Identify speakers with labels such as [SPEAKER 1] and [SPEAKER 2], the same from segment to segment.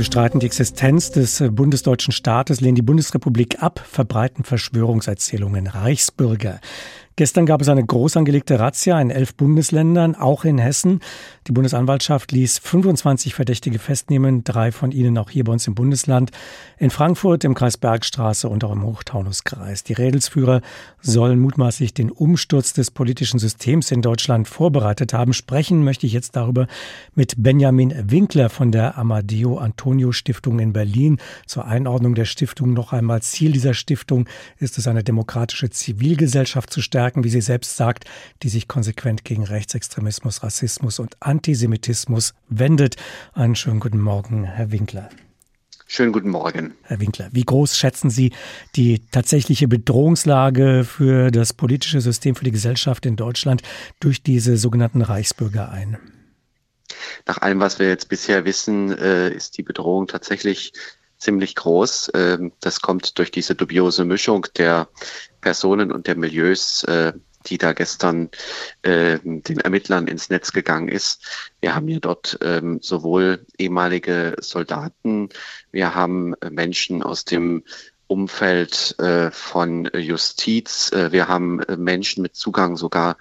[SPEAKER 1] bestreiten die Existenz des äh, bundesdeutschen Staates, lehnen die Bundesrepublik ab, verbreiten Verschwörungserzählungen. Reichsbürger. Gestern gab es eine groß angelegte Razzia in elf Bundesländern, auch in Hessen. Die Bundesanwaltschaft ließ 25 Verdächtige festnehmen, drei von ihnen auch hier bei uns im Bundesland, in Frankfurt, im Kreis Bergstraße und auch im Hochtaunuskreis. Die Rädelsführer sollen mutmaßlich den Umsturz des politischen Systems in Deutschland vorbereitet haben. Sprechen möchte ich jetzt darüber mit Benjamin Winkler von der Amadeo Antonio Stiftung in Berlin. Zur Einordnung der Stiftung noch einmal. Ziel dieser Stiftung ist es, eine demokratische Zivilgesellschaft zu stärken Stärken, wie sie selbst sagt, die sich konsequent gegen Rechtsextremismus, Rassismus und Antisemitismus wendet. Einen schönen guten Morgen, Herr Winkler.
[SPEAKER 2] Schönen guten Morgen.
[SPEAKER 1] Herr Winkler, wie groß schätzen Sie die tatsächliche Bedrohungslage für das politische System, für die Gesellschaft in Deutschland durch diese sogenannten Reichsbürger ein?
[SPEAKER 2] Nach allem, was wir jetzt bisher wissen, äh, ist die Bedrohung tatsächlich ziemlich groß. Ähm, das kommt durch diese dubiose Mischung der Personen und der Milieus, äh, die da gestern äh, den Ermittlern ins Netz gegangen ist. Wir haben hier dort ähm, sowohl ehemalige Soldaten, wir haben Menschen aus dem Umfeld äh, von Justiz, äh, wir haben Menschen mit Zugang sogar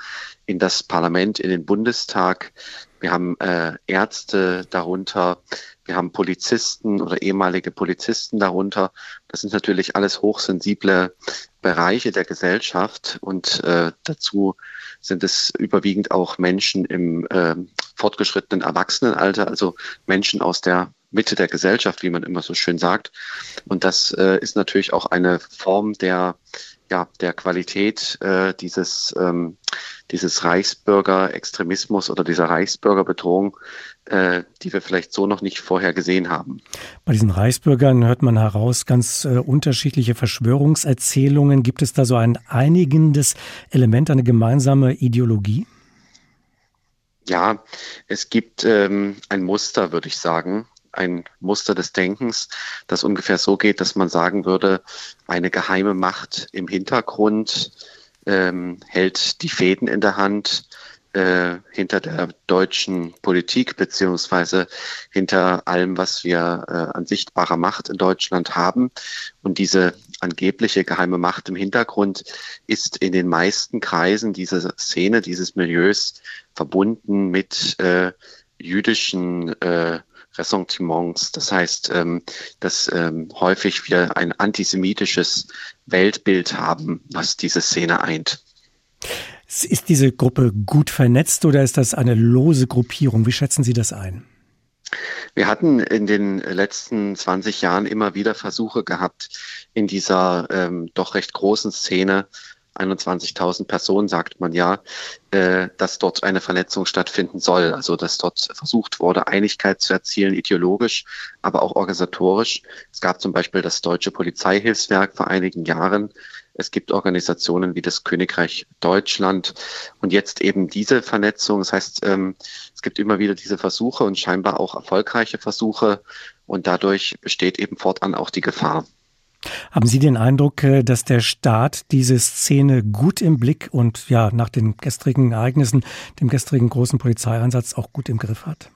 [SPEAKER 2] in das Parlament, in den Bundestag, wir haben äh, Ärzte darunter, wir haben Polizisten oder ehemalige Polizisten darunter. Das sind natürlich alles hochsensible Bereiche der Gesellschaft und äh, dazu sind es überwiegend auch Menschen im äh, fortgeschrittenen Erwachsenenalter, also Menschen aus der Mitte der Gesellschaft, wie man immer so schön sagt. Und das äh, ist natürlich auch eine Form der ja, der Qualität äh, dieses, ähm, dieses Reichsbürger-Extremismus oder dieser Reichsbürgerbedrohung, äh, die wir vielleicht so noch nicht vorher gesehen haben.
[SPEAKER 1] Bei diesen Reichsbürgern hört man heraus ganz äh, unterschiedliche Verschwörungserzählungen. Gibt es da so ein einigendes Element, eine gemeinsame Ideologie?
[SPEAKER 2] Ja, es gibt ähm, ein Muster, würde ich sagen ein Muster des Denkens, das ungefähr so geht, dass man sagen würde, eine geheime Macht im Hintergrund ähm, hält die Fäden in der Hand äh, hinter der deutschen Politik beziehungsweise hinter allem, was wir äh, an sichtbarer Macht in Deutschland haben. Und diese angebliche geheime Macht im Hintergrund ist in den meisten Kreisen dieser Szene, dieses Milieus verbunden mit äh, jüdischen äh, Ressentiments. Das heißt, ähm, dass ähm, häufig wir ein antisemitisches Weltbild haben, was diese Szene eint.
[SPEAKER 1] Ist diese Gruppe gut vernetzt oder ist das eine lose Gruppierung? Wie schätzen Sie das ein?
[SPEAKER 2] Wir hatten in den letzten 20 Jahren immer wieder Versuche gehabt, in dieser ähm, doch recht großen Szene 21.000 Personen sagt man ja, äh, dass dort eine Vernetzung stattfinden soll. Also dass dort versucht wurde, Einigkeit zu erzielen, ideologisch, aber auch organisatorisch. Es gab zum Beispiel das Deutsche Polizeihilfswerk vor einigen Jahren. Es gibt Organisationen wie das Königreich Deutschland und jetzt eben diese Vernetzung. Das heißt, ähm, es gibt immer wieder diese Versuche und scheinbar auch erfolgreiche Versuche und dadurch besteht eben fortan auch die Gefahr.
[SPEAKER 1] Haben Sie den Eindruck, äh, dass der Staat diese Szene gut im Blick und ja, nach den gestrigen Ereignissen, dem gestrigen großen Polizeieinsatz auch gut im Griff hat?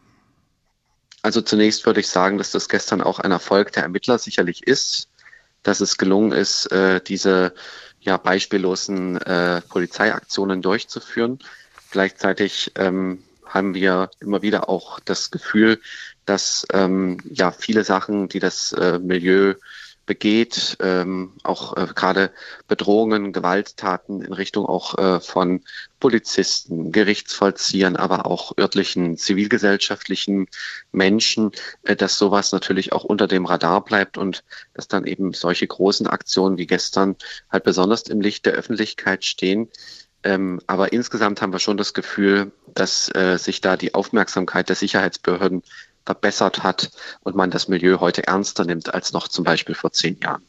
[SPEAKER 2] Also zunächst würde ich sagen, dass das gestern auch ein Erfolg der Ermittler sicherlich ist, dass es gelungen ist, äh, diese ja beispiellosen äh, Polizeiaktionen durchzuführen. Gleichzeitig ähm, haben wir immer wieder auch das Gefühl, dass ähm, ja viele Sachen, die das Milieu begeht, ähm, auch äh, gerade Bedrohungen, Gewalttaten in Richtung auch äh, von Polizisten, Gerichtsvollziehern, aber auch örtlichen zivilgesellschaftlichen Menschen, äh, dass sowas natürlich auch unter dem Radar bleibt und dass dann eben solche großen Aktionen wie gestern halt besonders im Licht der Öffentlichkeit stehen. Ähm, aber insgesamt haben wir schon das Gefühl, dass äh, sich da die Aufmerksamkeit der Sicherheitsbehörden verbessert hat und man das Milieu heute ernster nimmt als noch zum Beispiel vor zehn Jahren.